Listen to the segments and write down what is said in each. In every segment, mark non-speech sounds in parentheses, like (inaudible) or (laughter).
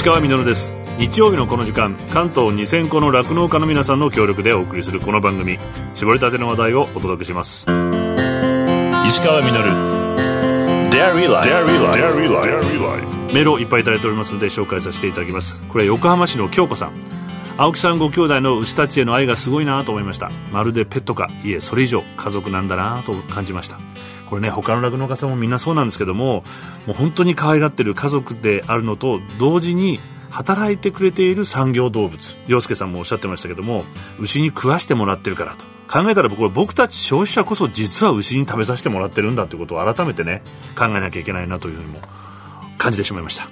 石川稔です。日曜日のこの時間関東2000個の酪農家の皆さんの協力でお送りするこの番組。絞りたての話題をお届けします。石川稔メールをいっぱいいただいておりますので紹介させていただきます。これは横浜市の京子さん。青木さんご兄弟の牛たちへの愛がすごいなと思いました。まるでペットか。いえそれ以上家族なんだなと感じましたこれね他の酪農家さんもみんなそうなんですけどももう本当に可愛がってる家族であるのと同時に働いてくれている産業動物洋介さんもおっしゃってましたけども牛に食わしてもらってるからと。考えたら僕僕たち消費者こそ実は牛に食べさせてもらってるんだということを改めてね考えなきゃいけないなというふうにも感じてしまいました。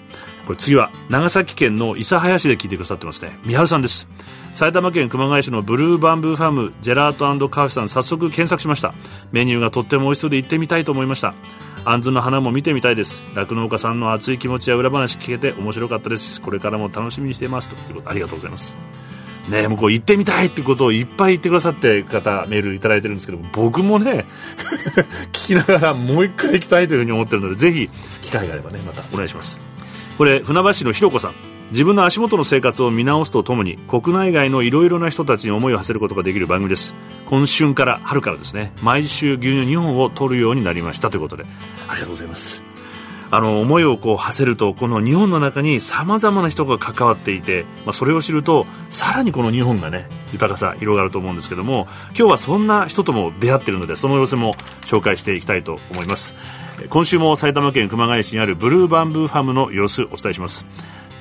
これ次は長崎県の諫早市で聞いてくださってますね。三春さんです。埼玉県熊谷市のブルーバンブーファームジェラートカフェさん早速検索しました。メニューがとっても美味しそうで行ってみたいと思いました。あんずの花も見てみたいです。酪農家さんの熱い気持ちや裏話聞けて面白かったです。これからも楽しみにしています。ということありがとうございます。ねもうこう行ってみたいってことをいっぱい言ってくださって方メールいただいてるんですけど僕もね (laughs) 聞きながらもう一回行きたいというふうに思ってるのでぜひ機会があればねまたお願いします。これ船橋のひろこさん。自分の足元の生活を見直すとともに国内外のいろいろな人たちに思いを馳せることができる番組です。今春から春からですね。毎週牛乳2本を取るようになりましたということで。ありがとうございます。あの思いをこう馳せるとこの日本の中にさまざまな人が関わっていて、まあ、それを知るとさらにこの日本がね豊かさ広がると思うんですけども今日はそんな人とも出会っているのでその様子も紹介していきたいと思います。今週も埼玉県熊谷市にあるブルーバンブーファームの様子お伝えします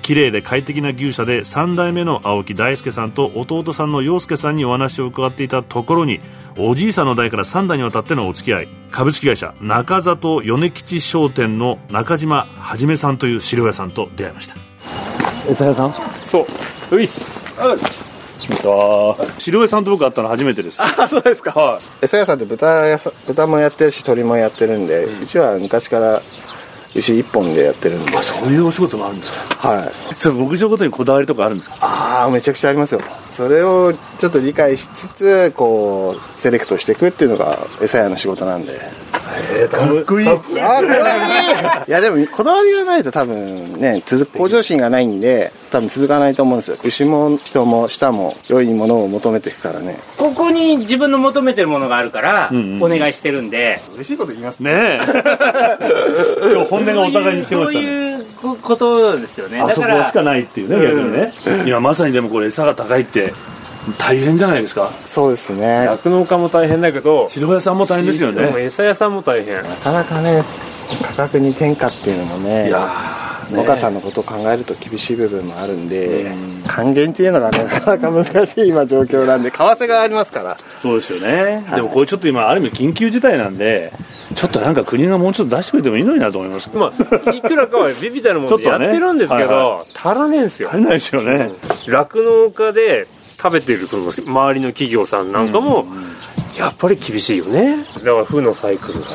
綺麗で快適な牛舎で3代目の青木大輔さんと弟さんの陽介さんにお話を伺っていたところにおじいさんの代から3代にわたってのお付き合い株式会社中里米吉商店の中島はじめさんという資料屋さんと出会いました。餌屋さんそうういっす資料屋さんと僕会ったの初めてです。あそうですか。はい。餌屋さんって豚屋さ豚もやってるし鶏もやってるんで、うちは昔から牛一本でやってるんで。あそういうお仕事もあるんですか？はい。それ牧場ごとにこだわりとかあるんですか？ああめちゃくちゃありますよ。それをちょっと理解しつつこうセレクトしていくっていうのが餌屋の仕事なんでえー、かっこいい。かっこいい。いやでもこだわりがないと多分ね続く向上心がないんで多分続かないと思うんですよ。牛も人も舌も良いものを求めていくからね。ここに自分の求めてるものがあるから、お願いしてるんで、嬉しいこと言いますね。え。(laughs) 今日本音がお互いに来てまそうしたね。いうことですよね。あそこだから、しかないっていうね逆にね、今まさにでもこれ餌が高いって大変じゃないですか。そうですね。酪農家も大変だけど白屋さんも大変ですよね。餌屋さんも大変。なかなかね価格に転嫁っていうのもねいや農家さんのことを考えると厳しい部分もあるんで還元っていうのがねなかなか難しい今状況なんで為替がありますから。そうですよね、でもこれちょっと今ある意味緊急事態なんでちょっとなんか国がもうちょっと出してくれてもいいのになと思いますまあいくらかはビビたるものでやってるんですけちょっとね。はいど足らねえんですよ足りないですよね、酪農家で食べてるこの周りの企業さんなんかもやっぱり厳しいよね。だから負のサイクルが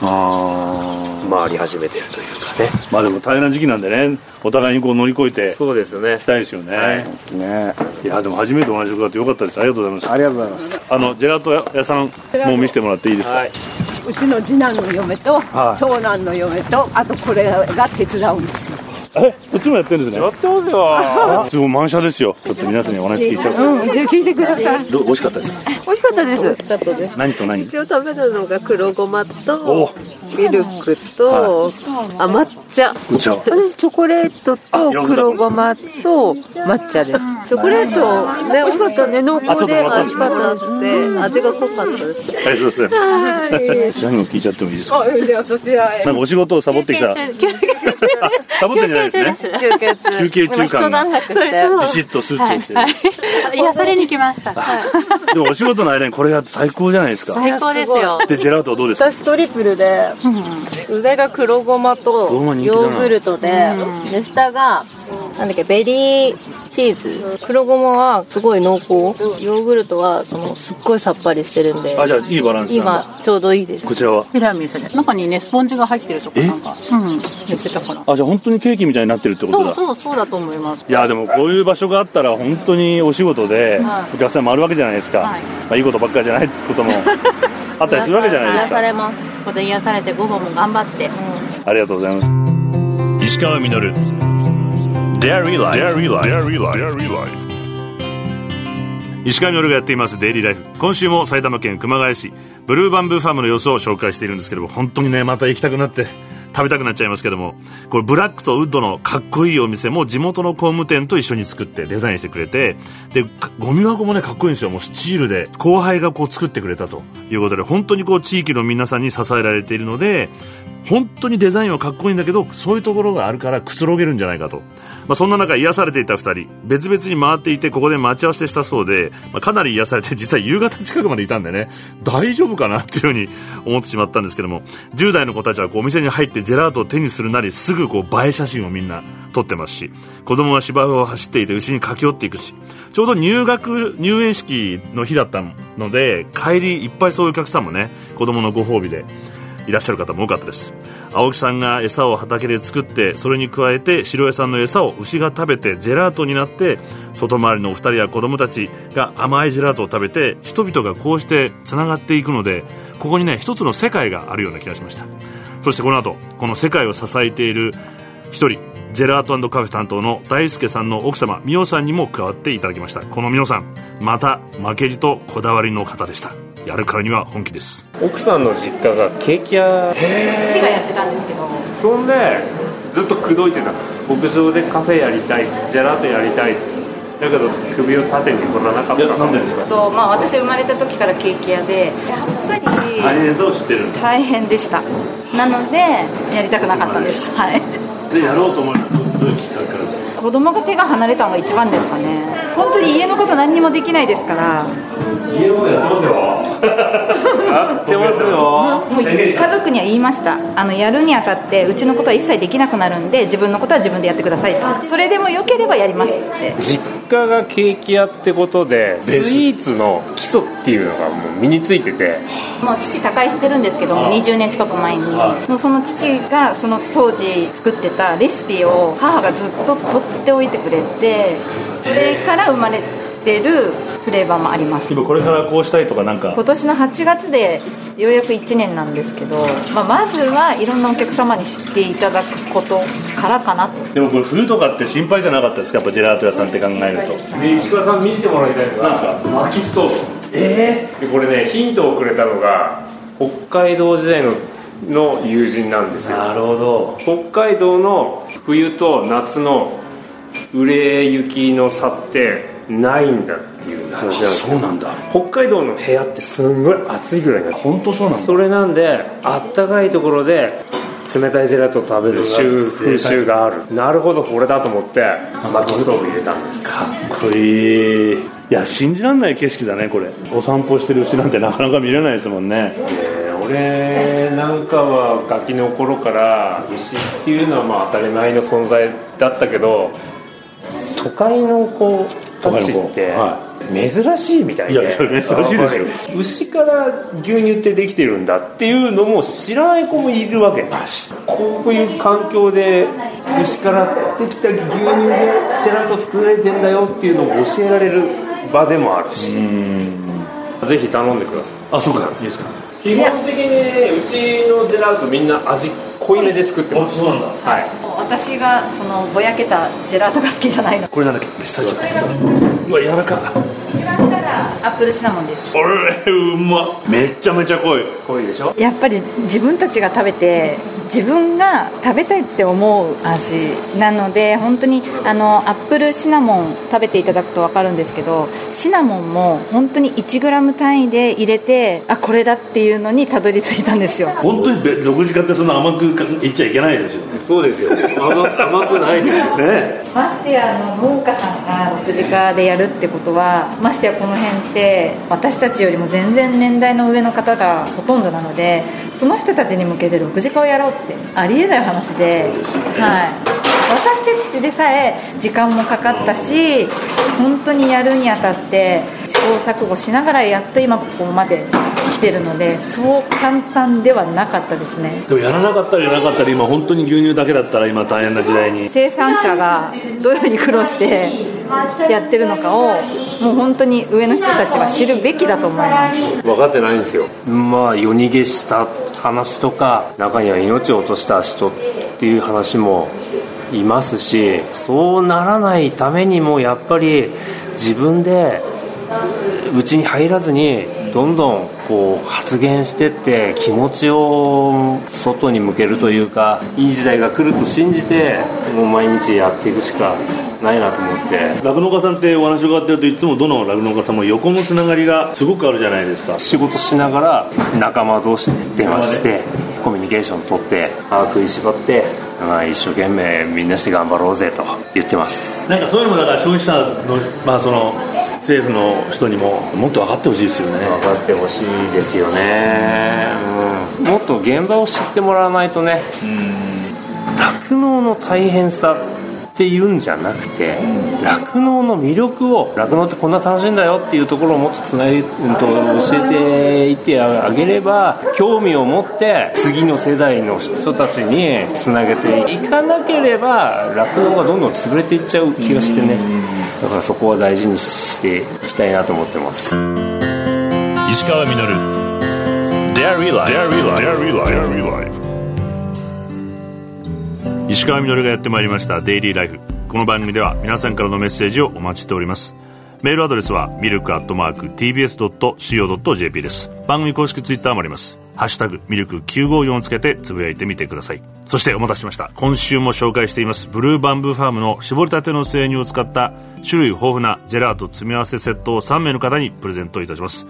あ回り始めてるというかね。まあでも大変な時期なんでねお互いにこう乗り越えていそうですよね。きたいですよね、はい。ね。い、やでも初めてお話伺ってよかったです。ありがとうございます。ありがとうございます。あのジェラート屋さんもう見せてもらっていいですか、はい。うちの次男の嫁とはい。長男の嫁とあとこれが手伝うんですよ。えこっちもやってるんですね。やってますよ。(laughs) すごい満車ですよ。ちょっと皆さんにお話聞いちゃう。うん、じゃあ聞いてください。どう美味しかったですか？美味しかったです。何と何？一応食べたのが黒ごまおとミルクと、あ抹茶。私チョコレートと黒ごまと抹茶です。チョコレートね美味しかった。ね濃厚であ味しかったって味が濃かったです。ありがとうございます。何も聞いちゃってもいいですか？あ、ではそちらへ。なんかお仕事をサボってきた。サボってんじゃないですね。休憩休憩中間が。ビシッとスーツを癒されに来ました。でもお仕事の間にこれが最高じゃないですか。最高ですよ。でジェラートはどうですか？私トリプルで上が黒ごまとヨーグルトでで下がなんだっけベリーチーズ。黒ごまはすごい濃厚。ヨーグルトはそのすっごいさっぱりしてるんで。あじゃあいいバランスなんだ。今ちょうどいいです。こちらは？ティラミスで中にねスポンジが入ってるとかなんかうん。言ってたから。あじゃあ本当にケーキみたいになってるってことそうだそうそうだと思います。いやでもこういう場所があったら本当にお仕事ではい。お客さんもあるわけじゃないですか、はい。まあ、いいことばっかりじゃないことも (laughs) あったりするわけじゃないですか癒されますまた癒されて午後も頑張って。ありがとうございます石川稔 Dairy Life. Dairy Life. Dairy Life. Dairy Life. 石上夜がやっていますデイリーライフ今週も埼玉県熊谷市ブルーバンブーファームの様子を紹介しているんですけども本当にねまた行きたくなって食べたくなっちゃいますけどもこれブラックとウッドのかっこいいお店も地元の工務店と一緒に作ってデザインしてくれてでゴミ箱もねかっこいいんですよ。もうスチールで後輩がこう作ってくれたということで本当にこう地域の皆さんに支えられているので本当にデザインはかっこいいんだけどそういうところがあるからくつろげるんじゃないかと、まあ、そんな中癒されていた2人。別々に回っていてここで待ち合わせしたそうで、まあ、かなり癒されて実際夕方近くまでいたんでね。大丈夫かなっていうふうに思ってしまったんですけども。10代の子たちはこうお店に入ってジェラートを手にするなりすぐこう映え写真をみんな撮ってますし。子供は芝生を走っていて牛に駆け寄っていくし。ちょうど入学入園式の日だったので帰りいっぱいそういうお客さんもね子供のご褒美で。いらっしゃる方も多かったです。青木さんが餌を畑で作ってそれに加えて白江さんの餌を牛が食べてジェラートになって外回りのお二人や子供たちが甘いジェラートを食べて人々がこうしてつながっていくのでここにね一つの世界があるような気がしました。そしてこの後この世界を支えている一人ジェラートカフェ担当の大輔さんの奥様美桜さんにも加わっていただきました。この美桜さんまた負けじとこだわりの方でした。やるからには本気です。奥さんの実家がケーキ屋。父がやってたんですけど。そんでずっと口説いてた。牧場でカフェやりたい。ジェラートやりたい。だけど首を縦に振らなかった。なんでですか？と、まあ、私生まれた時からケーキ屋で。やっぱり大変そう知ってる大変でした。なのでやりたくなかったです。はい。でやろうと思うのはどういうきっかけからですか？子供が手が離れたのが一番ですかね本当に家のこと何にもできないですから。家のやってますよ。(laughs) やってますよ。もう家族には言いました。あのやるにあたってうちのことは一切できなくなるんで自分のことは自分でやってくださいと。それでもよければやりますって。実家がケーキ屋ってことでスイーツの基礎っていうのがもう身についてて。もう父他界してるんですけども20年近く前に。もうその父がその当時作ってたレシピを母がずっと取っておいてくれてそれから生まれてるフレーバーもあります。今これからこうしたいとかなんか。今年の8月でようやく1年なんですけど、まあ、まずはいろんなお客様に知っていただくことからかなと。でもこれ冬とかって心配じゃなかったですかやっぱジェラート屋さんって考えると。で石川さん見せてもらいたいのがなんですか？薪ストーブ。ええでこれねヒントをくれたのが北海道時代のの友人なんですよ。なるほど。北海道の冬と夏の売れ行きの差ってないんだっていう話なんですよ。そうなんだ。北海道の部屋ってすんごい暑いぐらいな本当そうなんだ。それなんであったかいところで冷たいジェラートを食べる習風習がある。なるほどこれだと思って薪ストーブ入れたんです。かっこいい。いや信じられない景色だねこれ。お散歩してる牛なんてなかなか見れないですもんね。えー俺なんかはガキの頃から牛っていうのはまあ当たり前の存在だったけど都会の子たちっては珍しいみたいで。いやいや珍しいですよ。牛から牛乳ってできてるんだっていうのも知らない子もいるわけこういう環境で牛からできた牛乳でジェラート作られてんだよっていうのを教えられる場でもあるし。ぜひ頼んでください。あそうか。いいですか。基本的にねうちのジェラートみんな味濃いめで作ってます。そうなんだ。はい私がそのぼやけたジェラートが好きじゃないの。これなんだっけ？ピスタチオ。うわ柔らか。一番下がアップルシナモンです。これうまっ。めっちゃめちゃ濃い。濃いでしょ？やっぱり自分たちが食べて自分が食べたいって思う味なので本当にあのアップルシナモン食べていただくと分かるんですけどシナモンも本当に 1g 単位で入れてあこれだっていうのにたどり着いたんですよ。本当にべ独自化ってそんな甘くいっちゃいけないですよねそうですよ。甘甘くないですよ。ね。ましてやあの農家さんが独自化でやるってことはましてやこの辺って私たちよりも全然年代の上の方がほとんどなのでその人たちに向けて独自化をやろうってありえない話で、はい、私たちでさえ時間もかかったし本当にやるにあたって試行錯誤しながらやっと今ここまで来てるのでそう簡単ではなかったですね。でもやらなかったりなかったり今本当に牛乳だけだったら今大変な時代に。生産者がどういうふうに苦労してやってるのかをもう本当に上の人たちは知るべきだと思います。分かってないんですよ。まあ夜逃げした話とか中には命を落とした人っていう話もいますしそうならないためにもやっぱり自分でうちに入らずにどんどんこう発言してって気持ちを外に向けるというかいい時代が来ると信じてもう毎日やっていくしかないなと思って。酪農家さんってお話伺ってるといつもどの酪農家さんも横のつながりがすごくあるじゃないですか。仕事しながら仲間同士で電話してコミュニケーション取って歯食いしばって、まあ、一生懸命みんなして頑張ろうぜと言ってます。なんかそういうのもだから消費者の,、まあその政府の人にももっと分かってほしいですよね。分かってほしいですよね、うん、もっと現場を知ってもらわないとね。酪農の大変さっていうんじゃなくて酪農の魅力を酪農ってこんな楽しいんだよっていうところをもっとつなげ、うん、と教えていってあげれば興味を持って次の世代の人たちにつなげていかなければ酪農がどんどん潰れていっちゃう気がしてねだからそこは大事にしていきたいなと思ってます。石川稔。Dairy Life 石川稔がやってまいりましたデイリーライフこの番組では皆さんからのメッセージをお待ちしておりますメールアドレスはミルクアットマーク TBS.CO.JP です。番組公式ツイッターもあります。ハッシュタグミルク954をつけてつぶやいてみてください。そしてお待たせしました。今週も紹介しています。ブルーバンブーファームの絞りたての生乳を使った種類豊富なジェラート詰め合わせセットを3名の方にプレゼントいたします。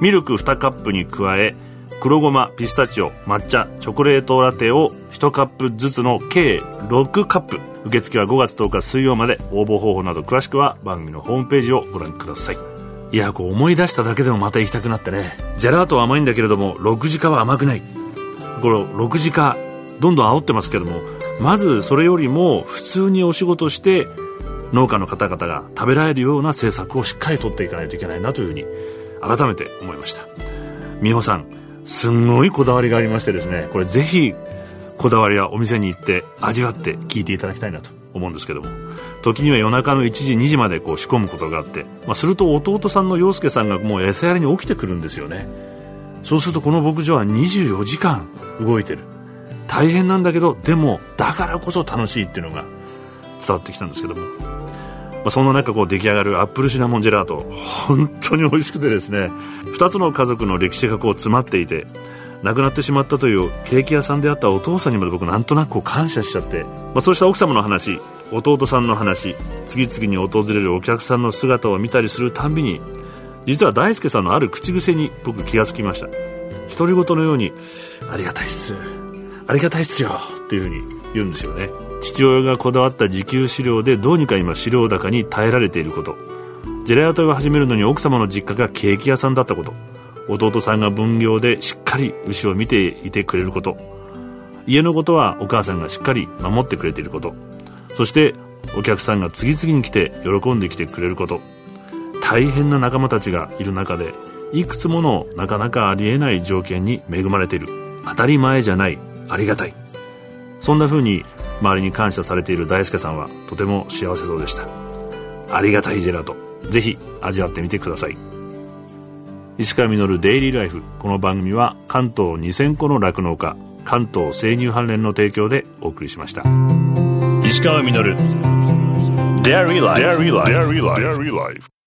ミルク2カップに加え黒ごまピスタチオ抹茶チョコレートラテを1カップずつの計6カップ。受付は5月10日水曜まで。応募方法など詳しくは番組のホームページをご覧ください。いやこう思い出しただけでもまた行きたくなってね。ジェラートは甘いんだけれども6時化は甘くない。これ6時化どんどん煽ってますけどもまずそれよりも普通にお仕事して農家の方々が食べられるような政策をしっかりとっていかないといけないなというふうに改めて思いました。美穂さんすんごいこだわりがありましてですねこれぜひこだわりはお店に行って味わって聞いていただきたいなと思うんですけども。時には夜中の1時2時までこう仕込むことがあって、まあ、すると弟さんの洋介さんがもう餌やりに起きてくるんですよね。そうするとこの牧場は24時間動いてる。大変なんだけどでもだからこそ楽しいっていうのが伝わってきたんですけども、まあ、そんな中こう出来上がるアップルシナモンジェラート本当に美味しくてですね。2つの家族の歴史がこう詰まっていて亡くなってしまったというケーキ屋さんであったお父さんにまで僕なんとなく感謝しちゃって、まあ、そうした奥様の話弟さんの話次々に訪れるお客さんの姿を見たりするたんびに実は大輔さんのある口癖に僕気がつきました。独り言のように「ありがたいっす。ありがたいっすよ」っていうふうに言うんですよね。父親がこだわった自給飼料でどうにか今飼料高に耐えられていること。ジェラートを始めるのに奥様の実家がケーキ屋さんだったこと。弟さんが分業でしっかり牛を見ていてくれること。家のことはお母さんがしっかり守ってくれていること。そしてお客さんが次々に来て喜んできてくれること。大変な仲間たちがいる中でいくつものなかなかありえない条件に恵まれている。当たり前じゃない。ありがたい。そんな風に周りに感謝されている大輔さんはとても幸せそうでした。ありがたいジェラート。ぜひ味わってみてください。石川稔デイリーライフ。この番組は関東2000個の酪農家関東生乳関連の提供でお送りしました。石川稔。Dairy Life